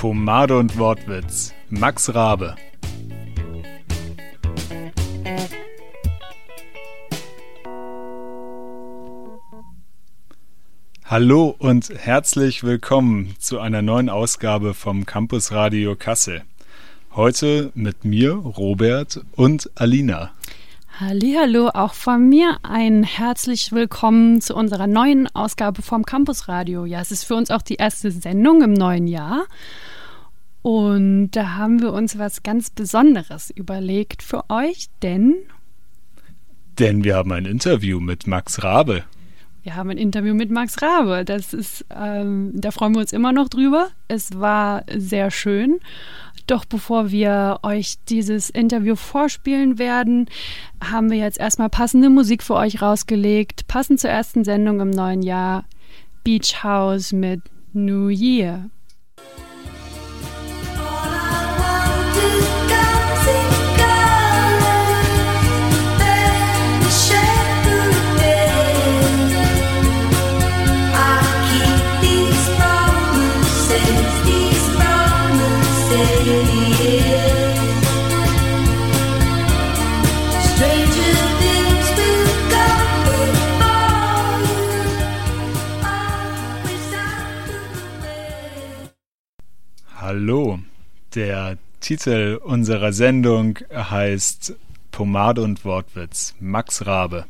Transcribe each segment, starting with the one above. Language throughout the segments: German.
Pomade und Wortwitz. Max Rabe. Hallo und herzlich willkommen zu einer neuen Ausgabe vom Campus Radio Kassel. Heute mit mir, Robert und Alina. Hallo, auch von mir ein herzlich willkommen zu unserer neuen Ausgabe vom Campus Radio. Ja, es ist für uns auch die erste Sendung im neuen Jahr. Und da haben wir uns was ganz Besonderes überlegt für euch, denn. Denn wir haben ein Interview mit Max Rabe. Wir haben ein Interview mit Max Rabe. Das ist, ähm, da freuen wir uns immer noch drüber. Es war sehr schön. Doch bevor wir euch dieses Interview vorspielen werden, haben wir jetzt erstmal passende Musik für euch rausgelegt. Passend zur ersten Sendung im neuen Jahr. Beach House mit New Year. Hallo, der Titel unserer Sendung heißt Pomade und Wortwitz. Max Rabe.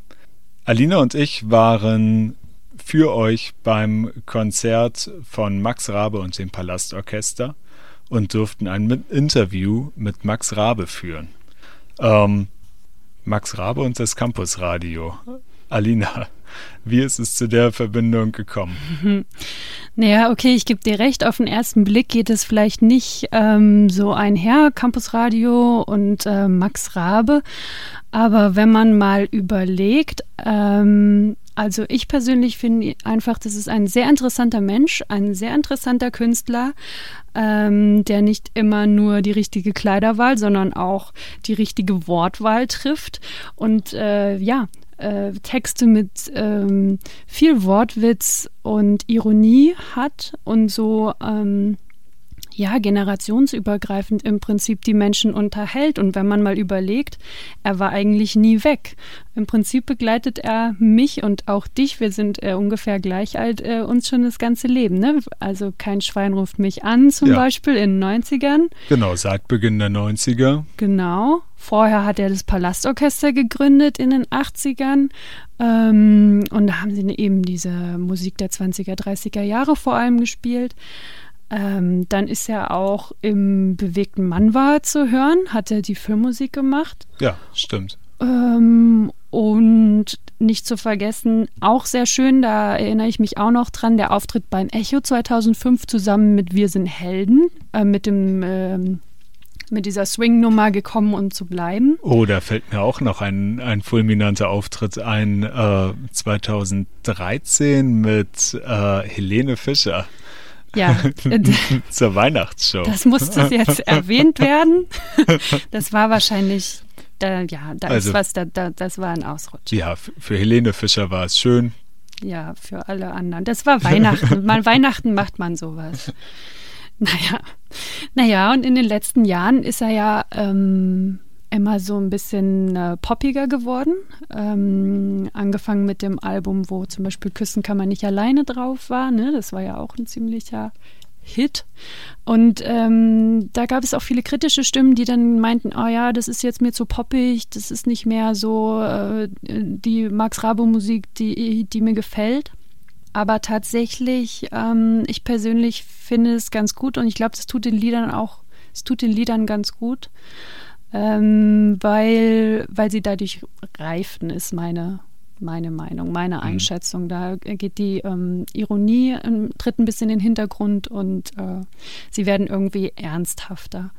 Alina und ich waren für euch beim Konzert von Max Rabe und dem Palastorchester und durften ein Interview mit Max Rabe führen. Ähm, Max Rabe und das Campusradio. Alina, wie ist es zu der Verbindung gekommen? Naja, okay, ich gebe dir recht. Auf den ersten Blick geht es vielleicht nicht ähm, so einher, Campusradio und äh, Max Rabe. Aber wenn man mal überlegt, ähm, also ich persönlich finde einfach, das ist ein sehr interessanter Mensch, ein sehr interessanter Künstler, ähm, der nicht immer nur die richtige Kleiderwahl, sondern auch die richtige Wortwahl trifft. Und äh, ja, äh, Texte mit ähm, viel Wortwitz und Ironie hat und so ähm, ja, generationsübergreifend im Prinzip die Menschen unterhält. Und wenn man mal überlegt, er war eigentlich nie weg. Im Prinzip begleitet er mich und auch dich, wir sind äh, ungefähr gleich alt, äh, uns schon das ganze Leben. Ne? Also kein Schwein ruft mich an, zum ja. Beispiel in den 90ern. Genau, seit Beginn der 90er. Genau. Vorher hat er das Palastorchester gegründet in den 80ern. Ähm, und da haben sie eben diese Musik der 20er, 30er Jahre vor allem gespielt. Ähm, dann ist er auch im bewegten Manwa zu hören, hat er die Filmmusik gemacht. Ja, stimmt. Ähm, und nicht zu vergessen, auch sehr schön, da erinnere ich mich auch noch dran, der Auftritt beim Echo 2005 zusammen mit Wir sind Helden, äh, mit dem ähm, mit dieser Swing-Nummer gekommen, um zu bleiben. Oh, da fällt mir auch noch ein, ein fulminanter Auftritt ein, äh, 2013 mit äh, Helene Fischer. Ja. Zur Weihnachtsshow. Das musste jetzt erwähnt werden. Das war wahrscheinlich, da, ja, da also, ist was, da, da, das war ein Ausrutsch. Ja, für Helene Fischer war es schön. Ja, für alle anderen. Das war Weihnachten. Mal Weihnachten macht man sowas. Naja. Naja, und in den letzten Jahren ist er ja ähm, immer so ein bisschen äh, poppiger geworden. Ähm, angefangen mit dem Album, wo zum Beispiel Küssen kann man nicht alleine drauf war. Ne? Das war ja auch ein ziemlicher Hit. Und ähm, da gab es auch viele kritische Stimmen, die dann meinten, oh ja, das ist jetzt mir zu poppig, das ist nicht mehr so äh, die Max Rabo Musik, die, die mir gefällt. Aber tatsächlich, ähm, ich persönlich finde es ganz gut und ich glaube, das tut den Liedern auch, es tut den Liedern ganz gut ähm, weil, weil sie dadurch reifen, ist meine, meine Meinung, meine mhm. Einschätzung. Mhm. Da geht die ähm, Ironie, ähm, tritt ein bisschen in den Hintergrund und äh, sie werden irgendwie ernsthafter.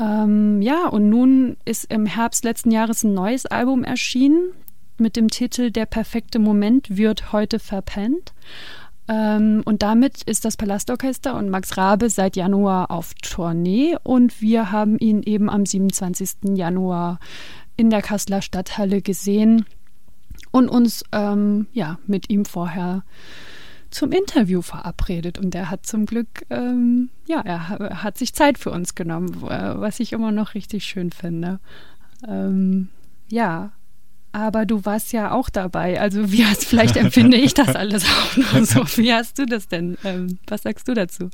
Ähm, ja, und nun ist im Herbst letzten Jahres ein neues Album erschienen mit dem Titel Der perfekte Moment wird heute verpennt. Ähm, und damit ist das Palastorchester und Max Rabe seit Januar auf Tournee und wir haben ihn eben am 27. Januar in der Kasseler Stadthalle gesehen und uns ähm, ja, mit ihm vorher zum Interview verabredet und er hat zum Glück, ähm, ja, er, hat sich Zeit für uns genommen, was ich immer noch richtig schön finde. Ähm, ja, aber du warst ja auch dabei. Also wie hast, vielleicht empfinde ich das alles auch noch so. Wie hast du das denn? Ähm, was sagst du dazu?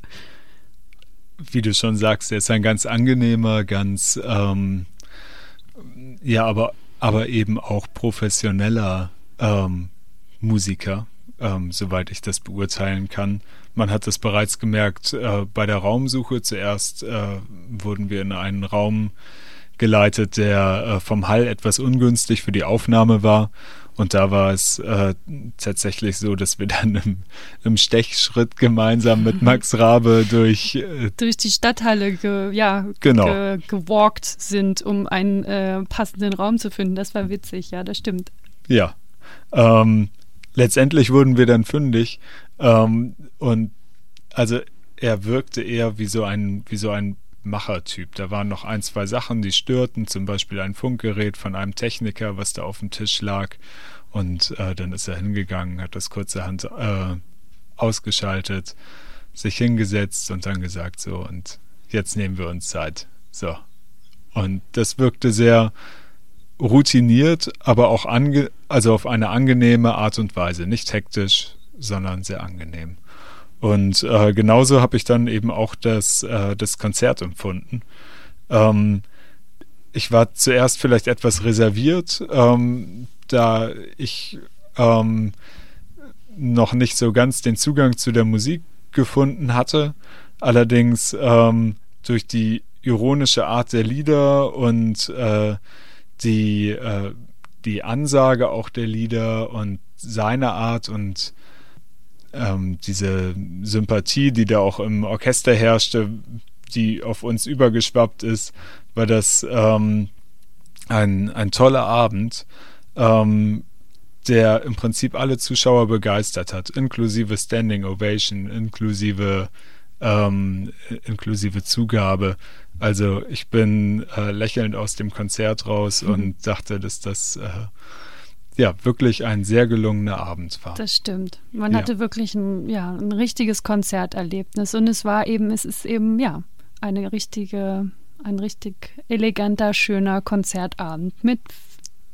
Wie du schon sagst, er ist ein ganz angenehmer, ganz ähm, ja, aber, aber eben auch professioneller ähm, Musiker, ähm, soweit ich das beurteilen kann. Man hat das bereits gemerkt äh, bei der Raumsuche. Zuerst äh, wurden wir in einen Raum geleitet, der äh, vom Hall etwas ungünstig für die Aufnahme war. Und da war es äh, tatsächlich so, dass wir dann im, im Stechschritt gemeinsam mit Max Rabe durch äh, durch die Stadthalle ge, ja, genau. ge, gewalkt sind, um einen äh, passenden Raum zu finden. Das war witzig, ja, das stimmt. Ja. Ähm, letztendlich wurden wir dann fündig. Ähm, und also er wirkte eher wie so ein, wie so ein Machertyp. Da waren noch ein, zwei Sachen, die störten, zum Beispiel ein Funkgerät von einem Techniker, was da auf dem Tisch lag. Und äh, dann ist er hingegangen, hat das kurzerhand äh, ausgeschaltet, sich hingesetzt und dann gesagt, so, und jetzt nehmen wir uns Zeit. So. Und das wirkte sehr routiniert, aber auch ange also auf eine angenehme Art und Weise. Nicht hektisch, sondern sehr angenehm. Und äh, genauso habe ich dann eben auch das, äh, das Konzert empfunden. Ähm, ich war zuerst vielleicht etwas reserviert, ähm, da ich ähm, noch nicht so ganz den Zugang zu der Musik gefunden hatte. Allerdings ähm, durch die ironische Art der Lieder und äh, die, äh, die Ansage auch der Lieder und seine Art und ähm, diese Sympathie, die da auch im Orchester herrschte, die auf uns übergeschwappt ist, war das ähm, ein, ein toller Abend, ähm, der im Prinzip alle Zuschauer begeistert hat, inklusive Standing Ovation, inklusive, ähm, inklusive Zugabe. Also ich bin äh, lächelnd aus dem Konzert raus mhm. und dachte, dass das äh, ja, wirklich ein sehr gelungener Abend war. Das stimmt. Man ja. hatte wirklich ein, ja, ein richtiges Konzerterlebnis und es war eben, es ist eben, ja, eine richtige, ein richtig eleganter, schöner Konzertabend mit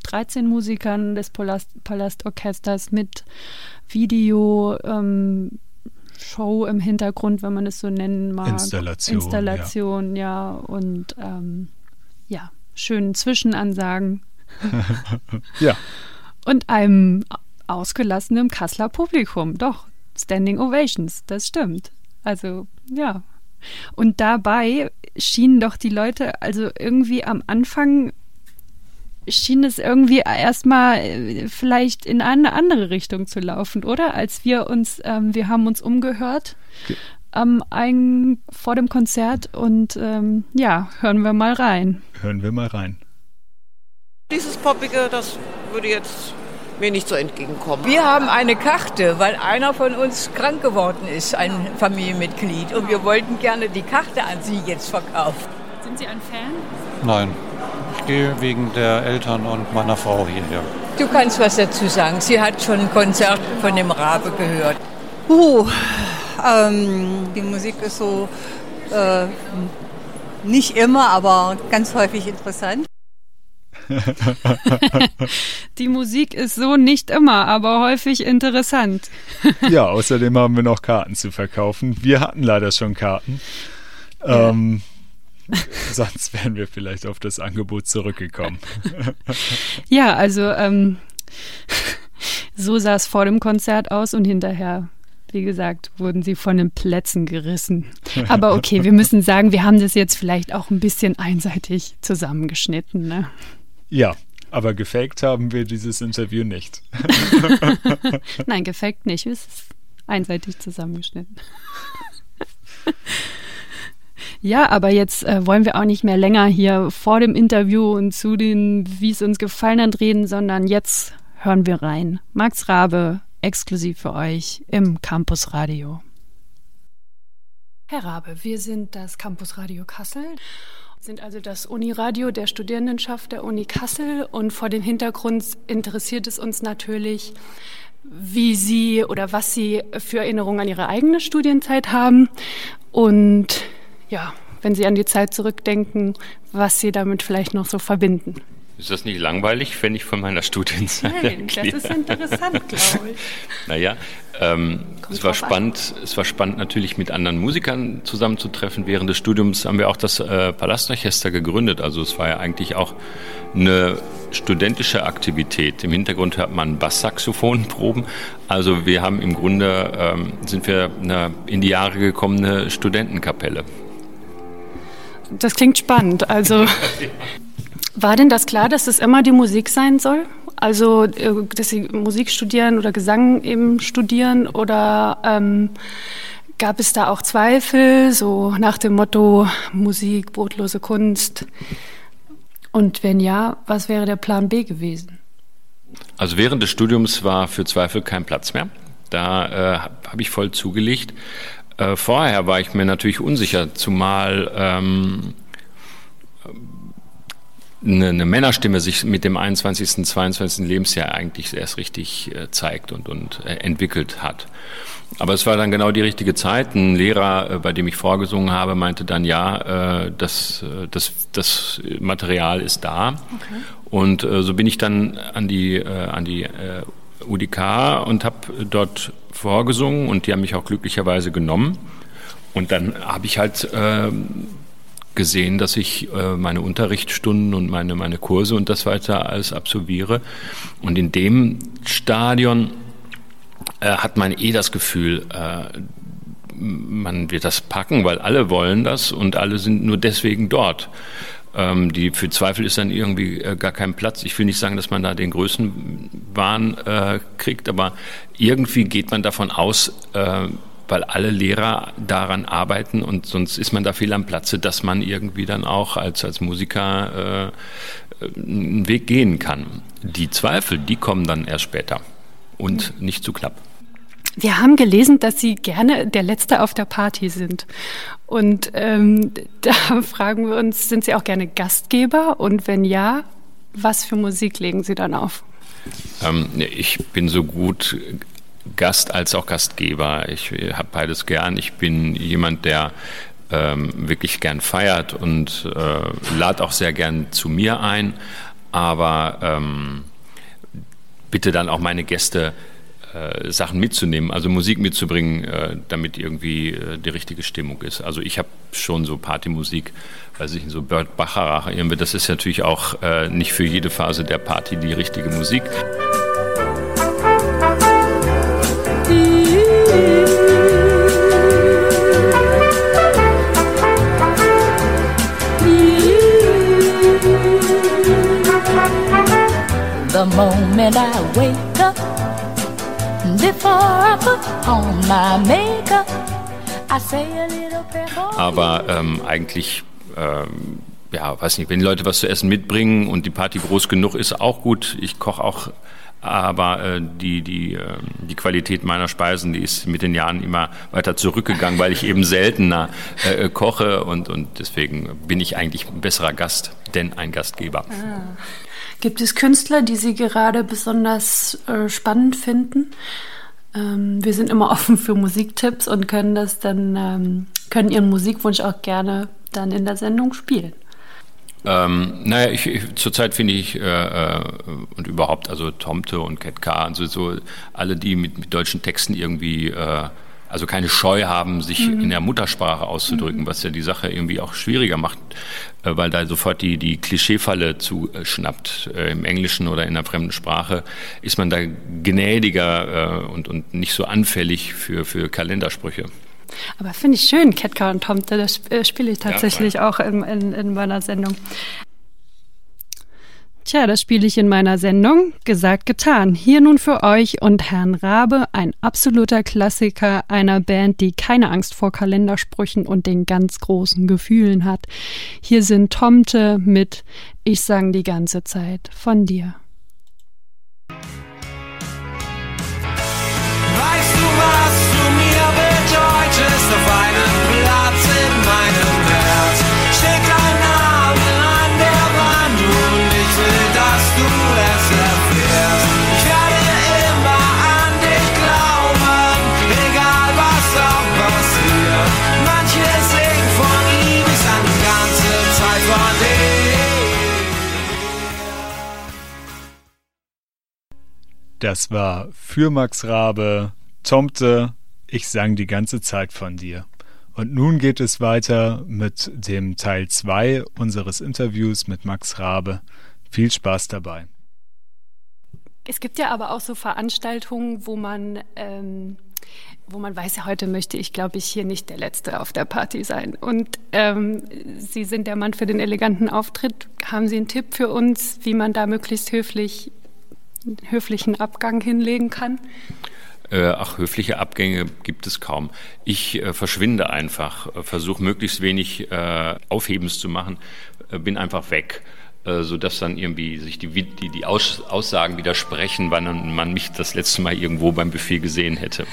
13 Musikern des Palast, Palastorchesters, mit Video, ähm, Show im Hintergrund, wenn man es so nennen mag. Installation. Installation, ja, ja und ähm, ja, schönen Zwischenansagen. ja und einem ausgelassenen Kasseler Publikum. Doch, Standing Ovations, das stimmt. Also, ja. Und dabei schienen doch die Leute, also irgendwie am Anfang schien es irgendwie erstmal äh, vielleicht in eine andere Richtung zu laufen, oder? Als wir uns, ähm, wir haben uns umgehört ähm, ein, vor dem Konzert und ähm, ja, hören wir mal rein. Hören wir mal rein. Dieses Poppige, das würde jetzt mir nicht so entgegenkommen. Wir haben eine Karte, weil einer von uns krank geworden ist, ein Familienmitglied. Und wir wollten gerne die Karte an Sie jetzt verkaufen. Sind Sie ein Fan? Nein. Ich gehe wegen der Eltern und meiner Frau hierher. Du kannst was dazu sagen. Sie hat schon ein Konzert von dem Rabe gehört. Uh, ähm, die Musik ist so äh, nicht immer, aber ganz häufig interessant. Die Musik ist so nicht immer, aber häufig interessant. ja, außerdem haben wir noch Karten zu verkaufen. Wir hatten leider schon Karten. Ja. Ähm, sonst wären wir vielleicht auf das Angebot zurückgekommen. ja, also ähm, so sah es vor dem Konzert aus und hinterher wie gesagt, wurden sie von den Plätzen gerissen. Aber okay, wir müssen sagen, wir haben das jetzt vielleicht auch ein bisschen einseitig zusammengeschnitten. Ne? Ja, aber gefaked haben wir dieses Interview nicht. Nein, gefaked nicht. Es ist einseitig zusammengeschnitten. Ja, aber jetzt äh, wollen wir auch nicht mehr länger hier vor dem Interview und zu den, wie es uns gefallen hat, reden, sondern jetzt hören wir rein. Max Rabe, exklusiv für euch im Campus Radio. Herr Rabe, wir sind das Campus Radio Kassel sind also das Uniradio der Studierendenschaft der Uni Kassel und vor dem Hintergrund interessiert es uns natürlich, wie Sie oder was Sie für Erinnerungen an Ihre eigene Studienzeit haben und ja, wenn Sie an die Zeit zurückdenken, was Sie damit vielleicht noch so verbinden. Ist das nicht langweilig, wenn ich von meiner Studienzeit Nein, das ist interessant, glaube ich. Naja, ähm, es war spannend. An. Es war spannend, natürlich mit anderen Musikern zusammenzutreffen. Während des Studiums haben wir auch das äh, Palastorchester gegründet. Also es war ja eigentlich auch eine studentische Aktivität. Im Hintergrund hört man Basssaxophonproben. Also wir haben im Grunde ähm, sind wir eine in die Jahre gekommene Studentenkapelle. Das klingt spannend. Also War denn das klar, dass es immer die Musik sein soll? Also, äh, dass Sie Musik studieren oder Gesang eben studieren? Oder ähm, gab es da auch Zweifel, so nach dem Motto Musik, brotlose Kunst? Und wenn ja, was wäre der Plan B gewesen? Also während des Studiums war für Zweifel kein Platz mehr. Da äh, habe ich voll zugelegt. Äh, vorher war ich mir natürlich unsicher, zumal ähm, eine, eine Männerstimme sich mit dem 21., 22. Lebensjahr eigentlich erst richtig äh, zeigt und, und äh, entwickelt hat. Aber es war dann genau die richtige Zeit. Ein Lehrer, äh, bei dem ich vorgesungen habe, meinte dann, ja, das, das, das Material ist da. Okay. Und so bin ich dann an die, an die UDK und habe dort vorgesungen und die haben mich auch glücklicherweise genommen. Und dann habe ich halt äh, gesehen, dass ich äh, meine Unterrichtsstunden und meine, meine Kurse und das weiter alles absolviere. Und in dem Stadion äh, hat man eh das Gefühl, äh, man wird das packen, weil alle wollen das und alle sind nur deswegen dort. Ähm, die für Zweifel ist dann irgendwie äh, gar kein Platz. Ich will nicht sagen, dass man da den Größenwahn äh, kriegt, aber irgendwie geht man davon aus, äh, weil alle Lehrer daran arbeiten und sonst ist man da viel am Platze, dass man irgendwie dann auch als, als Musiker äh, einen Weg gehen kann. Die Zweifel, die kommen dann erst später und nicht zu knapp. Wir haben gelesen, dass Sie gerne der Letzte auf der Party sind. Und ähm, da fragen wir uns, sind Sie auch gerne Gastgeber? Und wenn ja, was für Musik legen Sie dann auf? Ähm, ich bin so gut Gast als auch Gastgeber. Ich habe beides gern. Ich bin jemand, der ähm, wirklich gern feiert und äh, lad auch sehr gern zu mir ein. Aber ähm, bitte dann auch meine Gäste äh, Sachen mitzunehmen, also Musik mitzubringen, äh, damit irgendwie äh, die richtige Stimmung ist. Also ich habe schon so Partymusik, weiß ich, so Bert Bacharach, das ist natürlich auch äh, nicht für jede Phase der Party die richtige Musik. The moment I wake up, before I put on my makeup, I say a little prayer Aber ähm, eigentlich ähm, ja, weiß nicht, wenn die Leute was zu essen mitbringen und die Party groß genug ist, auch gut. Ich koche auch aber äh, die, die, äh, die Qualität meiner Speisen, die ist mit den Jahren immer weiter zurückgegangen, weil ich eben seltener äh, koche und, und deswegen bin ich eigentlich ein besserer Gast, denn ein Gastgeber. Ah. Gibt es Künstler, die Sie gerade besonders äh, spannend finden? Ähm, wir sind immer offen für Musiktipps und können das dann, ähm, können Ihren Musikwunsch auch gerne dann in der Sendung spielen. Ähm, naja, ich, ich, zurzeit finde ich äh, äh, und überhaupt, also Tomte und Cat K und so, so alle, die mit, mit deutschen Texten irgendwie, äh, also keine Scheu haben, sich mhm. in der Muttersprache auszudrücken, mhm. was ja die Sache irgendwie auch schwieriger macht, äh, weil da sofort die, die Klischeefalle zuschnappt. Äh, Im Englischen oder in einer fremden Sprache ist man da gnädiger äh, und, und nicht so anfällig für, für Kalendersprüche. Aber finde ich schön, Ketka und Tomte, das äh, spiele ich tatsächlich ja, auch in, in, in meiner Sendung. Tja, das spiele ich in meiner Sendung. Gesagt, getan. Hier nun für euch und Herrn Rabe ein absoluter Klassiker einer Band, die keine Angst vor Kalendersprüchen und den ganz großen Gefühlen hat. Hier sind Tomte mit Ich sang die ganze Zeit von dir. Weißt du was? just auf einen Platz Das war für Max Rabe, Tomte, ich sang die ganze Zeit von dir. Und nun geht es weiter mit dem Teil 2 unseres Interviews mit Max Rabe. Viel Spaß dabei. Es gibt ja aber auch so Veranstaltungen, wo man, ähm, wo man weiß, heute möchte ich, glaube ich, hier nicht der Letzte auf der Party sein. Und ähm, Sie sind der Mann für den eleganten Auftritt. Haben Sie einen Tipp für uns, wie man da möglichst höflich, höflichen Abgang hinlegen kann? Äh, ach, höfliche Abgänge gibt es kaum. Ich äh, verschwinde einfach, äh, versuche möglichst wenig äh, Aufhebens zu machen, äh, bin einfach weg. Äh, so dass dann irgendwie sich die, die, die Aus, Aussagen widersprechen, wann man mich das letzte Mal irgendwo beim Buffet gesehen hätte.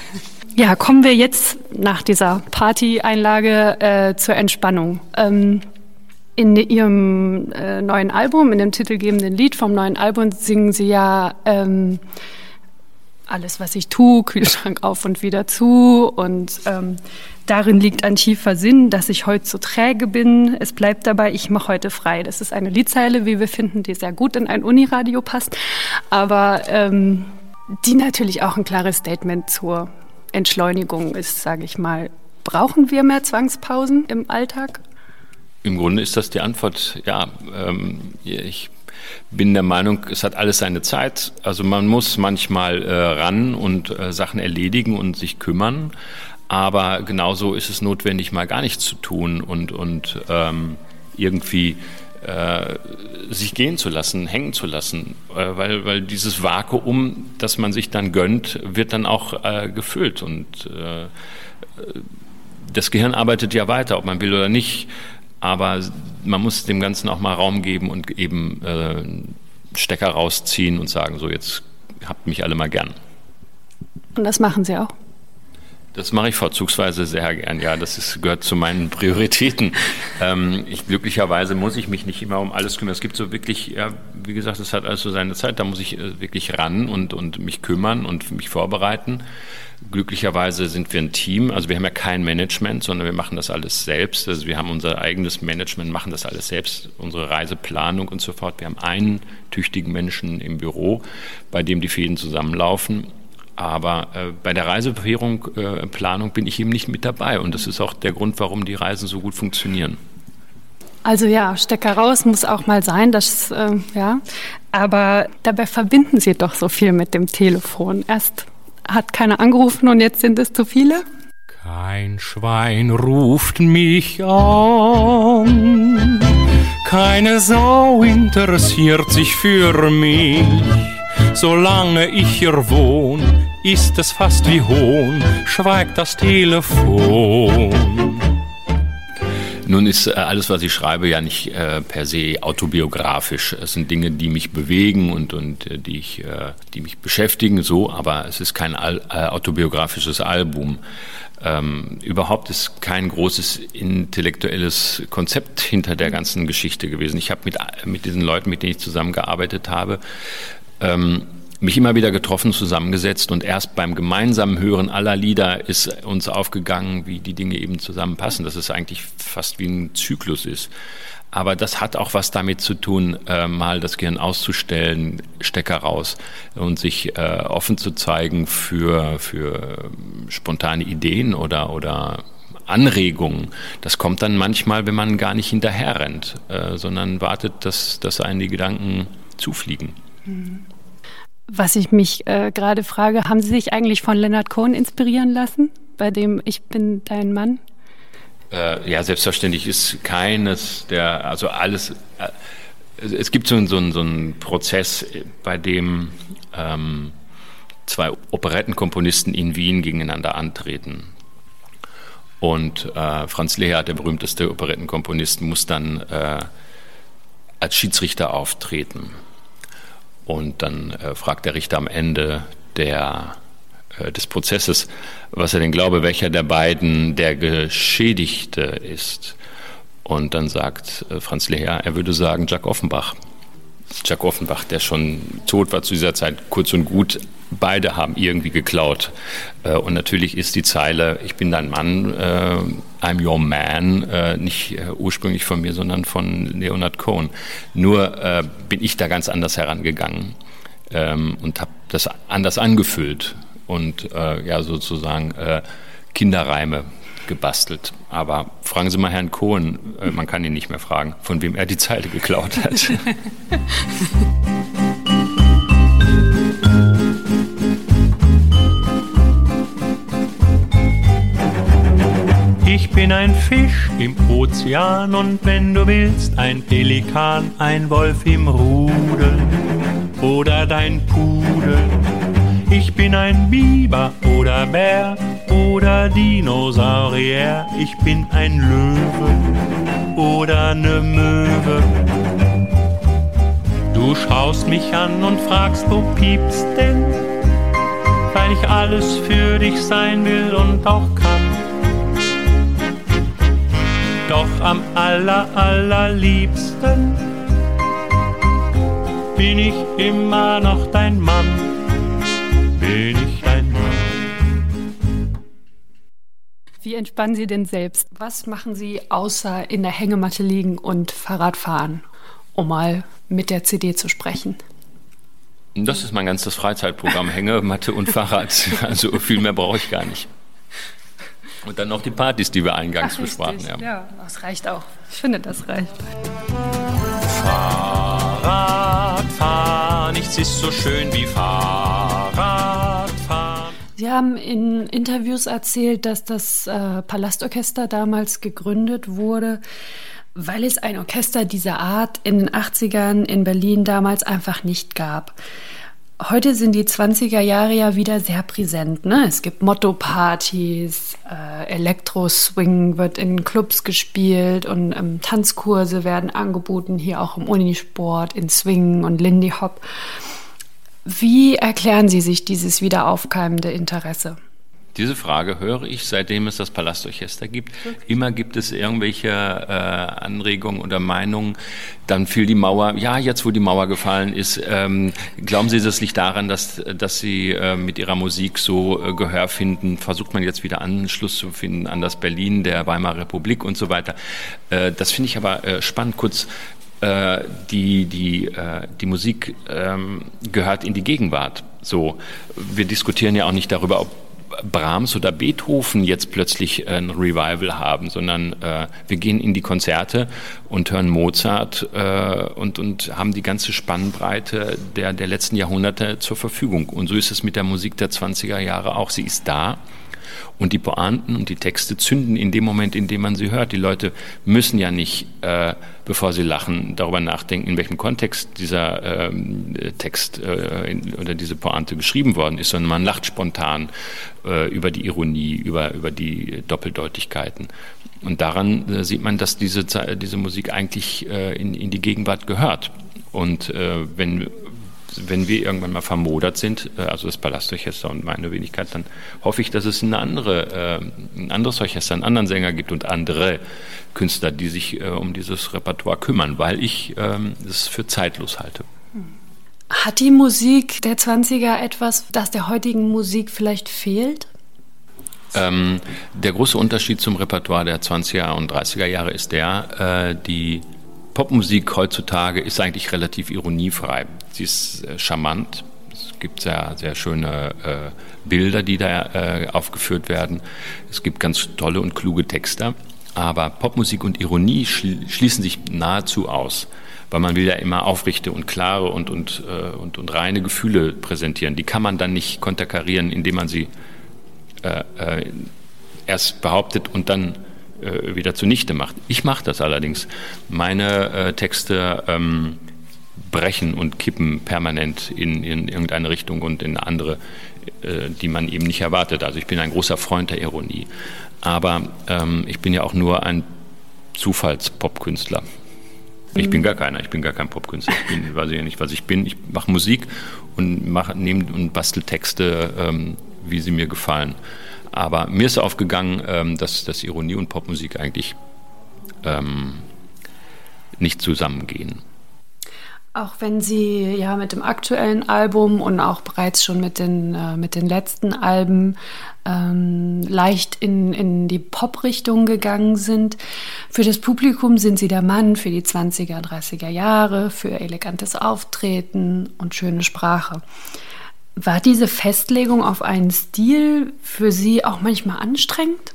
Ja, kommen wir jetzt nach dieser Party-Einlage zur Entspannung. Ähm, in Ihrem äh, neuen Album, in dem titelgebenden Lied vom neuen Album, singen Sie ja ähm, alles, was ich tue, Kühlschrank auf und wieder zu und ähm, Darin liegt ein tiefer Sinn, dass ich heute so träge bin. Es bleibt dabei, ich mache heute frei. Das ist eine Liedzeile, wie wir finden, die sehr gut in ein Uniradio passt, aber ähm, die natürlich auch ein klares Statement zur Entschleunigung ist, sage ich mal. Brauchen wir mehr Zwangspausen im Alltag? Im Grunde ist das die Antwort, ja. Ähm, ich bin der Meinung, es hat alles seine Zeit. Also man muss manchmal äh, ran und äh, Sachen erledigen und sich kümmern. Aber genauso ist es notwendig, mal gar nichts zu tun und, und ähm, irgendwie äh, sich gehen zu lassen, hängen zu lassen, äh, weil, weil dieses Vakuum, das man sich dann gönnt, wird dann auch äh, gefüllt und äh, das Gehirn arbeitet ja weiter, ob man will oder nicht, aber man muss dem Ganzen auch mal Raum geben und eben äh, Stecker rausziehen und sagen, so jetzt habt mich alle mal gern. Und das machen Sie auch? Das mache ich vorzugsweise sehr gern. Ja, das ist, gehört zu meinen Prioritäten. Ähm, ich, glücklicherweise muss ich mich nicht immer um alles kümmern. Es gibt so wirklich, ja, wie gesagt, es hat alles so seine Zeit. Da muss ich äh, wirklich ran und, und mich kümmern und mich vorbereiten. Glücklicherweise sind wir ein Team. Also wir haben ja kein Management, sondern wir machen das alles selbst. Also wir haben unser eigenes Management, machen das alles selbst, unsere Reiseplanung und so fort. Wir haben einen tüchtigen Menschen im Büro, bei dem die Fäden zusammenlaufen aber äh, bei der Reiseplanung äh, bin ich eben nicht mit dabei. Und das ist auch der Grund, warum die Reisen so gut funktionieren. Also ja, Stecker raus muss auch mal sein, das äh, ja. Aber dabei verbinden Sie doch so viel mit dem Telefon. Erst hat keiner angerufen und jetzt sind es zu viele. Kein Schwein ruft mich an, keine Sau interessiert sich für mich. Solange ich hier wohn, ist es fast wie Hohn, schweigt das Telefon. Nun ist äh, alles, was ich schreibe, ja nicht äh, per se autobiografisch. Es sind Dinge, die mich bewegen und, und äh, die, ich, die mich beschäftigen, so, aber es ist kein autobiografisches Album. Ähm, überhaupt ist kein großes intellektuelles Konzept hinter der ganzen Geschichte gewesen. Ich habe mit, mit diesen Leuten, mit denen ich zusammengearbeitet habe, ähm, mich immer wieder getroffen, zusammengesetzt und erst beim gemeinsamen Hören aller Lieder ist uns aufgegangen, wie die Dinge eben zusammenpassen, dass es eigentlich fast wie ein Zyklus ist. Aber das hat auch was damit zu tun, äh, mal das Gehirn auszustellen, Stecker raus und sich äh, offen zu zeigen für, für spontane Ideen oder, oder Anregungen. Das kommt dann manchmal, wenn man gar nicht hinterher rennt, äh, sondern wartet, dass, dass einen die Gedanken zufliegen. Was ich mich äh, gerade frage, haben Sie sich eigentlich von Leonard Cohen inspirieren lassen, bei dem Ich bin dein Mann? Äh, ja, selbstverständlich ist keines der, also alles, äh, es gibt so, so, so einen Prozess, bei dem ähm, zwei Operettenkomponisten in Wien gegeneinander antreten. Und äh, Franz Lehrer, der berühmteste Operettenkomponist, muss dann äh, als Schiedsrichter auftreten. Und dann äh, fragt der Richter am Ende der, äh, des Prozesses, was er denn glaube, welcher der beiden der Geschädigte ist. Und dann sagt äh, Franz Leher, er würde sagen Jack Offenbach. Jack Offenbach, der schon tot war zu dieser Zeit, kurz und gut, beide haben irgendwie geklaut. Äh, und natürlich ist die Zeile, ich bin dein Mann, äh, I'm your man, äh, nicht ursprünglich von mir, sondern von Leonard Cohen. Nur bin ich da ganz anders herangegangen ähm, und habe das anders angefüllt und ja sozusagen Kinderreime gebastelt. Aber fragen Sie mal Herrn äh, man kann ihn nicht mehr fragen, von wem er die Zeile geklaut hat. bin ein Fisch im Ozean und wenn du willst, ein Pelikan, ein Wolf im Rudel oder dein Pudel. Ich bin ein Biber oder Bär oder Dinosaurier. Ich bin ein Löwe oder ne Möwe. Du schaust mich an und fragst, wo piepst denn? Weil ich alles für dich sein will und auch kann. Doch am aller, allerliebsten bin ich immer noch dein Mann. Bin ich dein Mann. Wie entspannen Sie denn selbst? Was machen Sie außer in der Hängematte liegen und Fahrrad fahren, um mal mit der CD zu sprechen? Das ist mein ganzes Freizeitprogramm, Hängematte und Fahrrad. Also viel mehr brauche ich gar nicht. Und dann noch die Partys, die wir eingangs Ach, besprachen. Ja. ja, das reicht auch. Ich finde, das reicht. Fahrradfahren, nichts ist so schön wie Fahrradfahren. Sie haben in Interviews erzählt, dass das äh, Palastorchester damals gegründet wurde, weil es ein Orchester dieser Art in den 80ern in Berlin damals einfach nicht gab. Heute sind die 20er Jahre ja wieder sehr präsent. Ne? Es gibt Motto-Partys, äh, Elektro-Swing wird in Clubs gespielt und ähm, Tanzkurse werden angeboten, hier auch im Unisport, in Swing und Lindy Hop. Wie erklären Sie sich dieses wieder aufkeimende Interesse? Diese Frage höre ich, seitdem es das Palastorchester gibt. Immer gibt es irgendwelche äh, Anregungen oder Meinungen. Dann fiel die Mauer. Ja, jetzt wo die Mauer gefallen ist, ähm, glauben Sie, das liegt daran, dass, dass Sie äh, mit Ihrer Musik so äh, Gehör finden? Versucht man jetzt wieder Anschluss zu finden an das Berlin der Weimarer Republik und so weiter? Äh, das finde ich aber äh, spannend. Kurz, äh, die, die, die Musik ähm, gehört in die Gegenwart. So, wir diskutieren ja auch nicht darüber, ob Brahms oder Beethoven jetzt plötzlich ein Revival haben, sondern äh, wir gehen in die Konzerte und hören Mozart äh, und, und haben die ganze Spannbreite der, der letzten Jahrhunderte zur Verfügung. Und so ist es mit der Musik der 20er Jahre auch. Sie ist da und die Pointen und die Texte zünden in dem Moment, in dem man sie hört. Die Leute müssen ja nicht, äh, bevor sie lachen, darüber nachdenken, in welchem Kontext dieser ähm, Text äh, in, oder diese Pointe geschrieben worden ist, sondern man lacht spontan äh, über die Ironie, über, über die Doppeldeutigkeiten. Und daran äh, sieht man, dass diese, diese Musik eigentlich äh, in, in die Gegenwart gehört. Und äh, wenn wenn wir irgendwann mal vermodert sind, äh, also das Palastorchester und meine Wenigkeit, dann hoffe ich, dass es eine andere, äh, ein anderes Orchester, einen anderen Sänger gibt und andere Künstler, die sich äh, um dieses Repertoire kümmern, weil ich ähm, es für zeitlos halte. Hat die Musik der 20er etwas, das der heutigen Musik vielleicht fehlt? Ähm, der große Unterschied zum Repertoire der 20er und 30er Jahre ist der, äh, die Popmusik heutzutage ist eigentlich relativ ironiefrei. Sie ist äh, charmant. Es gibt sehr, sehr schöne äh, Bilder, die da äh, aufgeführt werden. Es gibt ganz tolle und kluge Texte. Aber Popmusik und Ironie schließen sich nahezu aus, weil man will ja immer aufrichte und klare und, und, äh, und, und reine Gefühle präsentieren. Die kann man dann nicht konterkarieren, indem man sie äh, äh, erst behauptet und dann äh, wieder zunichte macht. Ich mache das allerdings. Meine äh, Texte ähm, brechen und kippen permanent in, in irgendeine Richtung und in eine andere, äh, die man eben nicht erwartet. Also ich bin ein großer Freund der Ironie. Aber ähm, ich bin ja auch nur ein Zufallspopkünstler. Ich bin gar keiner, ich bin gar kein Popkünstler. Ich bin, weiß ja nicht, was ich bin. Ich mache Musik und mache nehme und bastel Texte, ähm, wie sie mir gefallen. Aber mir ist aufgegangen, ähm, dass, dass Ironie und Popmusik eigentlich ähm, nicht zusammengehen. Auch wenn Sie ja mit dem aktuellen Album und auch bereits schon mit den, äh, mit den letzten Alben ähm, leicht in, in die Pop-Richtung gegangen sind. Für das Publikum sind Sie der Mann für die 20er, 30er Jahre, für elegantes Auftreten und schöne Sprache. War diese Festlegung auf einen Stil für Sie auch manchmal anstrengend?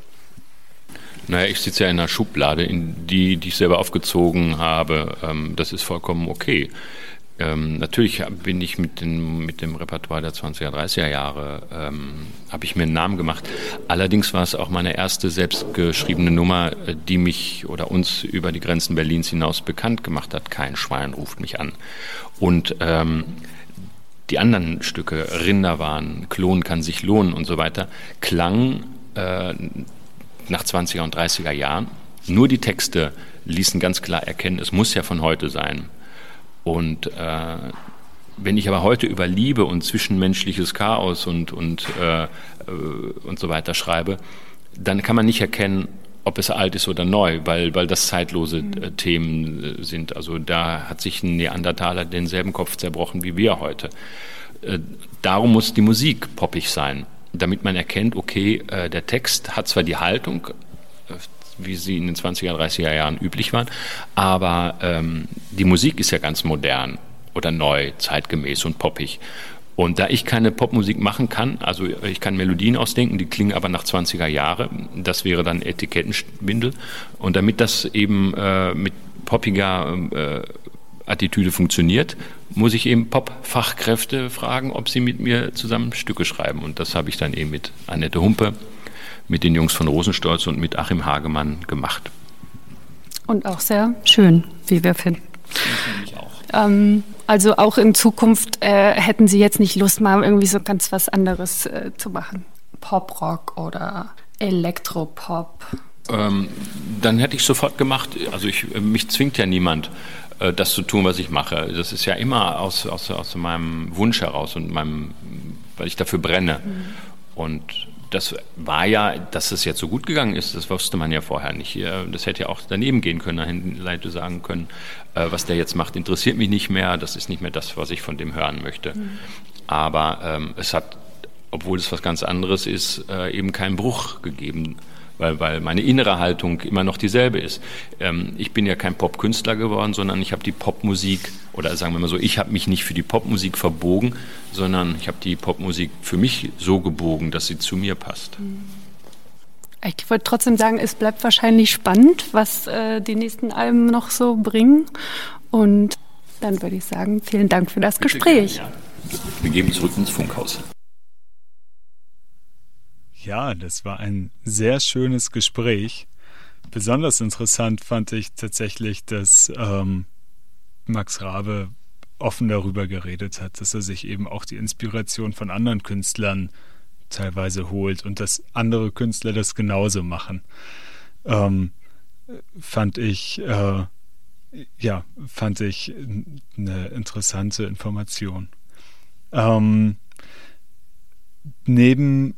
Naja, ich sitze ja in einer Schublade, in die, die ich selber aufgezogen habe. Ähm, das ist vollkommen okay. Ähm, natürlich bin ich mit, den, mit dem Repertoire der 20er, 30er Jahre, ähm, habe ich mir einen Namen gemacht. Allerdings war es auch meine erste selbstgeschriebene Nummer, äh, die mich oder uns über die Grenzen Berlins hinaus bekannt gemacht hat. Kein Schwein ruft mich an. Und ähm, die anderen Stücke, Rinderwahn, Klon kann sich lohnen und so weiter, klangen äh, nach 20er und 30er Jahren. Nur die Texte ließen ganz klar erkennen, es muss ja von heute sein. Und äh, wenn ich aber heute über Liebe und zwischenmenschliches Chaos und, und, äh, äh, und so weiter schreibe, dann kann man nicht erkennen, ob es alt ist oder neu, weil, weil das zeitlose äh, Themen äh, sind. Also da hat sich ein Neandertaler denselben Kopf zerbrochen wie wir heute. Äh, darum muss die Musik poppig sein, damit man erkennt, okay, der Text hat zwar die Haltung, wie sie in den 20er, 30er Jahren üblich waren. Aber ähm, die Musik ist ja ganz modern oder neu, zeitgemäß und poppig. Und da ich keine Popmusik machen kann, also ich kann Melodien ausdenken, die klingen aber nach 20er Jahre, das wäre dann Etikettenwindel. Und damit das eben äh, mit poppiger äh, Attitüde funktioniert, muss ich eben Pop-Fachkräfte fragen, ob sie mit mir zusammen Stücke schreiben. Und das habe ich dann eben mit Annette Humpe mit den Jungs von Rosenstolz und mit Achim Hagemann gemacht. Und auch sehr schön, wie wir finden. Ich auch. Ähm, also auch in Zukunft äh, hätten Sie jetzt nicht Lust, mal irgendwie so ganz was anderes äh, zu machen? Poprock oder Elektropop? Ähm, dann hätte ich sofort gemacht. Also ich, mich zwingt ja niemand, äh, das zu tun, was ich mache. Das ist ja immer aus, aus, aus meinem Wunsch heraus und meinem, weil ich dafür brenne. Mhm. Und das war ja, dass es jetzt so gut gegangen ist, das wusste man ja vorher nicht. Das hätte ja auch daneben gehen können, dahin Leute sagen können, äh, was der jetzt macht, interessiert mich nicht mehr, das ist nicht mehr das, was ich von dem hören möchte. Mhm. Aber ähm, es hat, obwohl es was ganz anderes ist, äh, eben keinen Bruch gegeben weil, weil meine innere Haltung immer noch dieselbe ist. Ähm, ich bin ja kein Popkünstler geworden, sondern ich habe die Popmusik, oder sagen wir mal so, ich habe mich nicht für die Popmusik verbogen, sondern ich habe die Popmusik für mich so gebogen, dass sie zu mir passt. Ich wollte trotzdem sagen, es bleibt wahrscheinlich spannend, was äh, die nächsten Alben noch so bringen. Und dann würde ich sagen, vielen Dank für das Bitte Gespräch. Gerne, ja. Wir gehen zurück ins Funkhaus. Ja, das war ein sehr schönes Gespräch. Besonders interessant fand ich tatsächlich, dass ähm, Max Rabe offen darüber geredet hat, dass er sich eben auch die Inspiration von anderen Künstlern teilweise holt und dass andere Künstler das genauso machen. Ähm, fand ich, äh, ja, fand ich eine interessante Information. Ähm, neben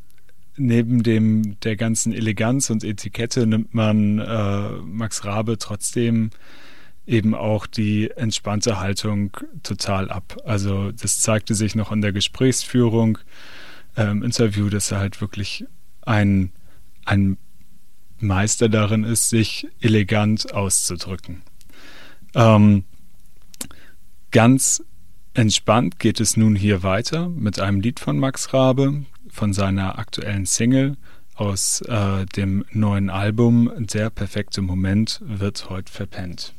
neben dem der ganzen Eleganz und Etikette nimmt man äh, Max Rabe trotzdem eben auch die entspannte Haltung total ab. Also das zeigte sich noch in der Gesprächsführung äh, im Interview, dass er halt wirklich ein, ein Meister darin ist, sich elegant auszudrücken. Ähm, ganz entspannt geht es nun hier weiter mit einem Lied von Max Rabe, von seiner aktuellen Single aus äh, dem neuen Album Der perfekte Moment wird heute verpennt.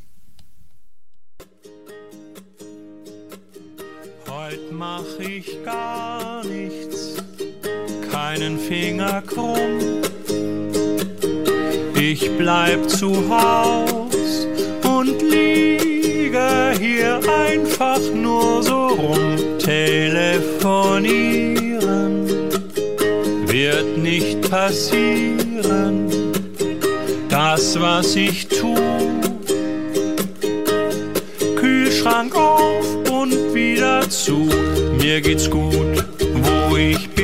Heute mach ich gar nichts, keinen Finger krumm. Ich bleib zu Haus und liege hier einfach nur so rum, telefonieren wird nicht passieren. Das, was ich tu, Kühlschrank auf und wieder zu. Mir geht's gut, wo ich bin.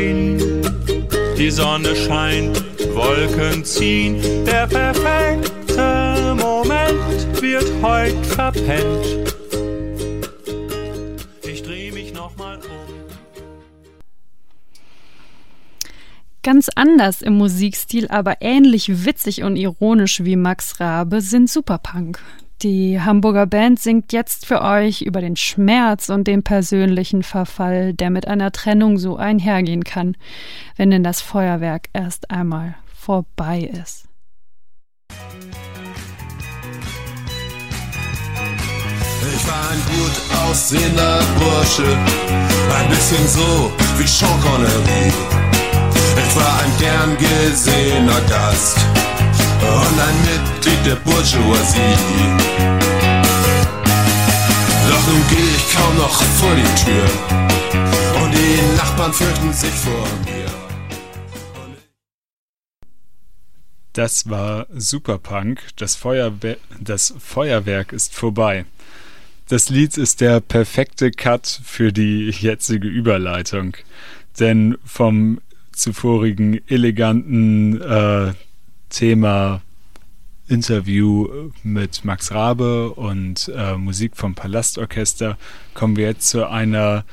Die Sonne scheint, Wolken ziehen. Der perfekte Moment wird heut verpennt. Ganz anders im Musikstil, aber ähnlich witzig und ironisch wie Max Rabe sind Superpunk. Die Hamburger Band singt jetzt für euch über den Schmerz und den persönlichen Verfall, der mit einer Trennung so einhergehen kann, wenn denn das Feuerwerk erst einmal vorbei ist. Ich war ein gut aussehender Bursche, ein bisschen so wie Sean Connery. Ich war ein gern gesehener Gast und ein Mitglied der Bourgeoisie. Doch nun gehe ich kaum noch vor die Tür und die Nachbarn fürchten sich vor mir. Das war Superpunk. Das, Feuerwe das Feuerwerk ist vorbei. Das Lied ist der perfekte Cut für die jetzige Überleitung. Denn vom zuvorigen eleganten äh, Thema Interview mit Max Rabe und äh, Musik vom Palastorchester kommen wir jetzt zu einer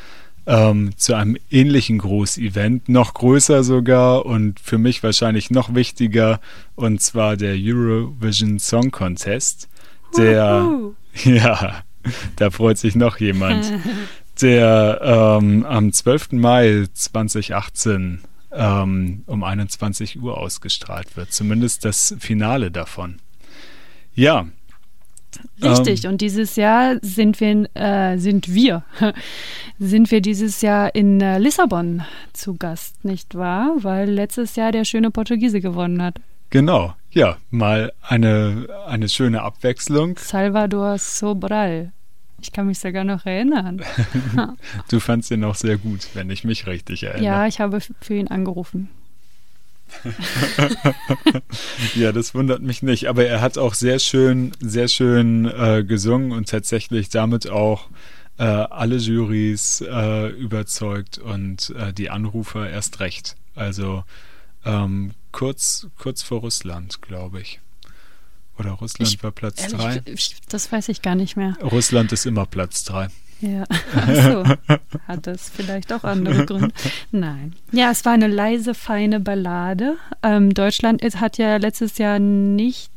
ähm, zu einem ähnlichen Großevent, noch größer sogar und für mich wahrscheinlich noch wichtiger, und zwar der Eurovision Song Contest, der Wuhu. ja, da freut sich noch jemand, der ähm, am 12. Mai 2018 ähm, um 21 Uhr ausgestrahlt wird. Zumindest das Finale davon. Ja. Richtig, Ähm, und dieses Jahr sind wir, äh, sind wir, sind wir dieses Jahr in äh, Lissabon zu Gast, nicht wahr? Weil letztes Jahr der schöne Portugiese gewonnen hat. genau, ja, mal eine, eine schöne Abwechslung. Salvador Sobral. Ich kann mich sogar noch erinnern. Du fandst ihn auch sehr gut, wenn ich mich richtig erinnere. ja, ich habe für ihn angerufen. Ja, das wundert mich nicht. Aber er hat auch sehr schön, sehr schön äh, gesungen und tatsächlich damit auch äh, alle Jurys äh, überzeugt und äh, die Anrufer erst recht. Also ähm, kurz, kurz vor Russland, glaube ich. Oder Russland Ich- war Platz Ehrlich, drei. ich, das weiß ich gar nicht mehr. Russland ist immer Platz drei. Ja, so. Hat das vielleicht auch andere Gründe? Nein. Ja, es war eine leise, feine Ballade. Ähm, Deutschland ist, hat ja letztes Jahr nicht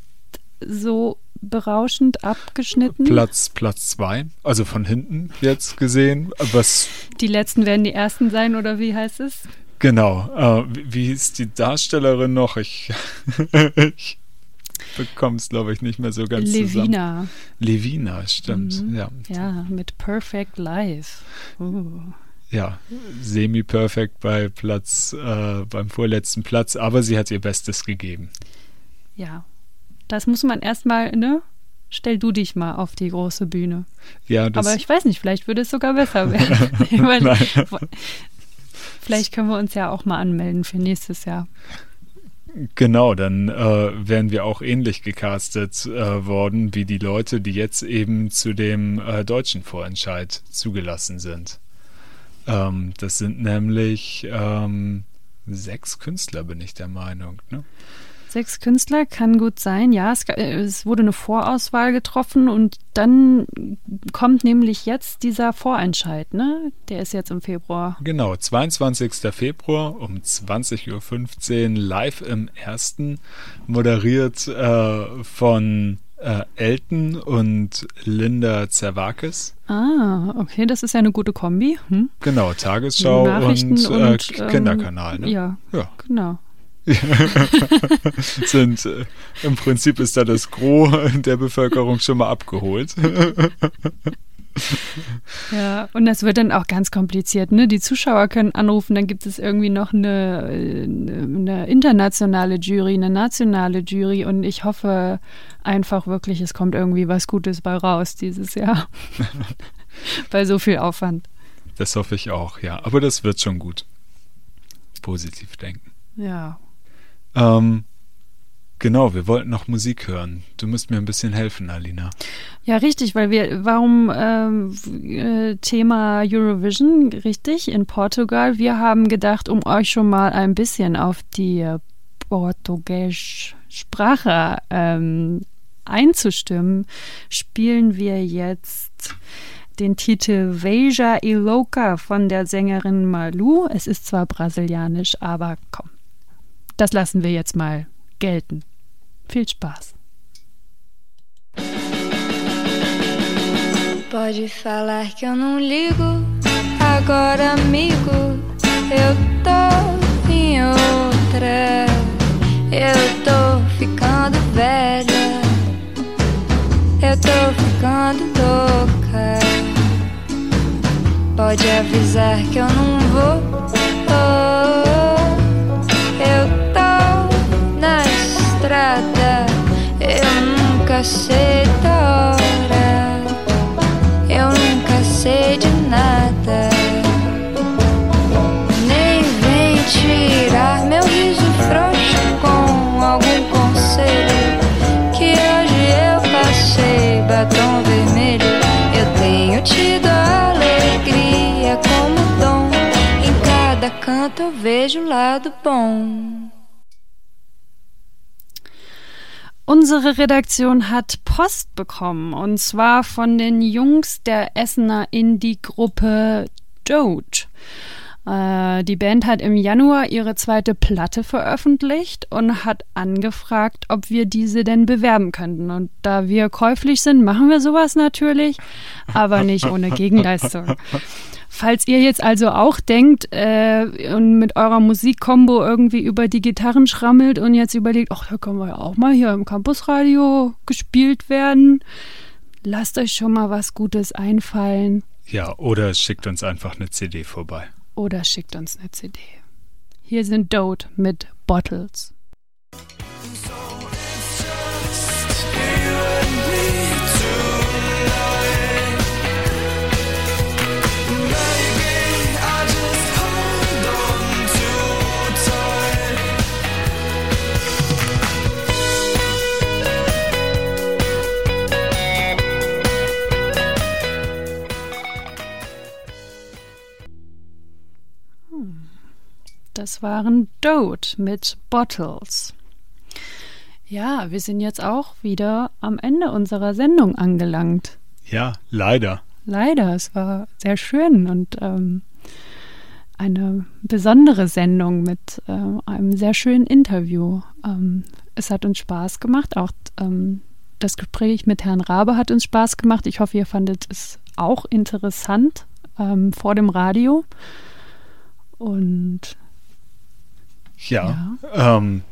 so berauschend abgeschnitten. Platz, Platz zwei. Also von hinten jetzt gesehen. Was Die letzten werden die ersten sein, oder wie heißt es? Genau. Äh, wie, wie hieß die Darstellerin noch? Ich, ich bekomme es, glaube ich, nicht mehr so ganz zusammen. Levina. Levina, stimmt. Mhm. Ja. Ja, mit Perfect Life. Uh. ja, semi-perfekt bei Platz, äh, beim vorletzten Platz, aber sie hat ihr Bestes gegeben. Ja, das muss man erstmal, ne? Stell du dich mal auf die große Bühne. Ja, das, Aber ich weiß nicht, vielleicht würde es sogar besser werden. Nein. vielleicht können wir uns ja auch mal anmelden für nächstes Jahr. Genau, dann äh, wären wir auch ähnlich gecastet äh, worden wie die Leute, die jetzt eben zu dem äh, deutschen Vorentscheid zugelassen sind. Ähm, das sind nämlich ähm, sechs Künstler, bin ich der Meinung. Ne? Sechs Künstler kann gut sein, ja. Es, äh, es wurde eine Vorauswahl getroffen und dann kommt nämlich jetzt dieser Vorentscheid, ne? Der ist jetzt im Februar. Genau, 22. Februar um 20.15 Uhr live im ersten, moderiert äh, von äh, Elton und Linda Zervakis. Ah, okay, das ist ja eine gute Kombi. Hm? Genau, Tagesschau Nachrichten und, äh, und, ähm, Kinderkanal. Ne? Ja, Ja. genau. Sind, äh, Im Prinzip ist da das Gros der Bevölkerung schon mal abgeholt. Ja, und das wird dann auch ganz kompliziert. Ne? Die Zuschauer können anrufen, dann gibt es irgendwie noch eine, äh, eine internationale Jury, eine nationale Jury und ich hoffe einfach wirklich, es kommt irgendwie was Gutes bei raus dieses Jahr. bei so viel Aufwand. Das hoffe ich auch, ja. Aber das wird schon gut. Positiv denken. Ja. Ähm, genau, wir wollten noch Musik hören. Du musst mir ein bisschen helfen, Alina. Ja, richtig, weil wir, warum ähm, äh, Thema Eurovision, richtig, in Portugal. Wir haben gedacht, um euch schon mal ein bisschen auf die portugiesische Sprache ähm, einzustimmen, spielen wir jetzt den Titel Veja e Louca von der Sängerin Malu. Es ist zwar brasilianisch, aber komm, das lassen wir jetzt mal gelten. Viel Spaß. Pode falar que eu não ligo. Agora, amigo, eu tô em outra. Eu tô ficando velha. Eu tô ficando louca. Pode avisar que eu não vou. Da hora. Eu nunca sei de nada. Nem vem tirar meu riso frouxo com algum conselho. Que hoje eu passei batom vermelho. Eu tenho tido alegria como dom. Em cada canto eu vejo o lado bom. Unsere Redaktion hat Post bekommen und zwar von den Jungs der Essener Indie-Gruppe Doge. Äh, die Band hat im Januar ihre zweite Platte veröffentlicht und hat angefragt, ob wir diese denn bewerben könnten. Und da wir käuflich sind, machen wir sowas natürlich, aber nicht ohne Gegenleistung. Falls ihr jetzt also auch denkt äh, und mit eurer Musikkombo irgendwie über die Gitarren schrammelt und jetzt überlegt, ach, da können wir ja auch mal hier im Campusradio gespielt werden, lasst euch schon mal was Gutes einfallen Ja, oder schickt uns einfach eine CD vorbei. oder schickt uns eine CD. Hier sind Dode mit Bottles. Das waren Dode mit Bottles. Ja, wir sind jetzt auch wieder am Ende unserer Sendung angelangt. Ja, leider. Leider, es war sehr schön und ähm, eine besondere Sendung mit äh, einem sehr schönen Interview. Ähm, es hat uns Spaß gemacht, auch ähm, das Gespräch mit Herrn Rabe hat uns Spaß gemacht. Ich hoffe, ihr fandet es auch interessant ähm, vor dem Radio. Und Ja. Ähm,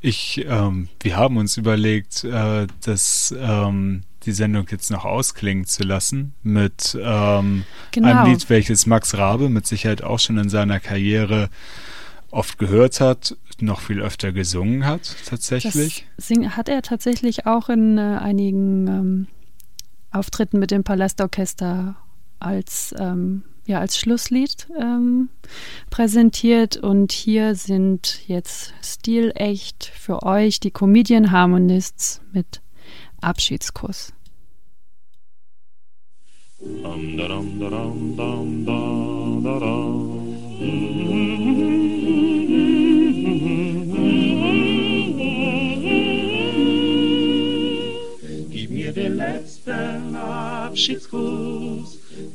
ich, ähm, wir haben uns überlegt, äh, dass ähm, die Sendung jetzt noch ausklingen zu lassen mit ähm, Genau. einem Lied, welches Max Rabe mit Sicherheit auch schon in seiner Karriere oft gehört hat, noch viel öfter gesungen hat, tatsächlich. Das sing, hat er tatsächlich auch in äh, einigen ähm, Auftritten mit dem Palastorchester als, ähm, ja, als Schlusslied ähm, präsentiert. Und hier sind jetzt stilecht für euch die Comedian Harmonists mit Abschiedskuss. Gib mir den letzten Abschiedskuss,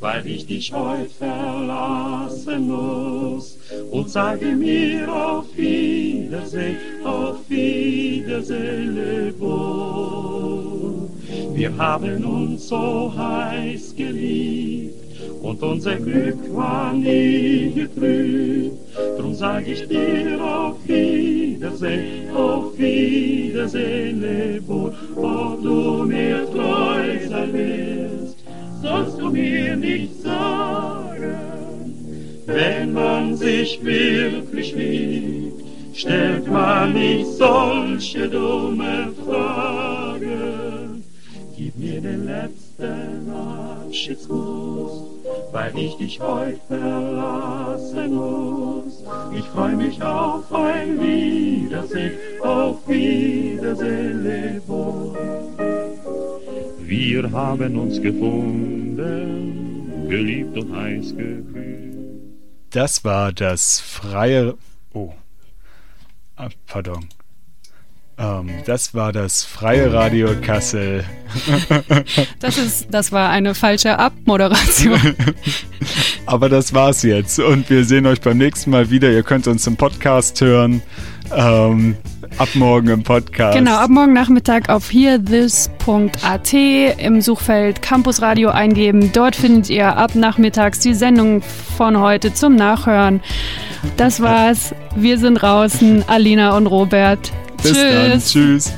weil ich dich heut verlassen muss. Und sage mir auf Wiedersehen, auf Wiedersehen, leb wohl. Wir haben uns so heiß geliebt und unser Glück war nie getrübt. Drum sag ich dir auf Wiedersehen, auf Wiedersehen, leb wohl. Ob du mir treu sein wirst, sollst du mir nicht sagen. Wenn man sich wirklich liebt, stellt man nicht solche dumme Fragen. Gib mir den letzten Abschiedskuss, weil ich dich heut verlassen muss. Ich freu mich auf ein Wiedersehen, auf Wiedersehen, leb wohl. Wir haben uns gefunden, geliebt und heiß geküsst. Das war das freie. Oh. Ah, pardon. Ähm, das war das freie Radio Kassel. Das, ist, das war eine falsche Abmoderation. Aber das war's jetzt. Und wir sehen euch beim nächsten Mal wieder. Ihr könnt uns im Podcast hören. Ähm, ab morgen im Podcast. Genau, ab morgen Nachmittag auf hearthis.at im Suchfeld Campus Radio eingeben. Dort findet ihr ab nachmittags die Sendung von heute zum Nachhören. Das war's. Wir sind draußen. Alina und Robert. Bis Tschüss. dann. Tschüss.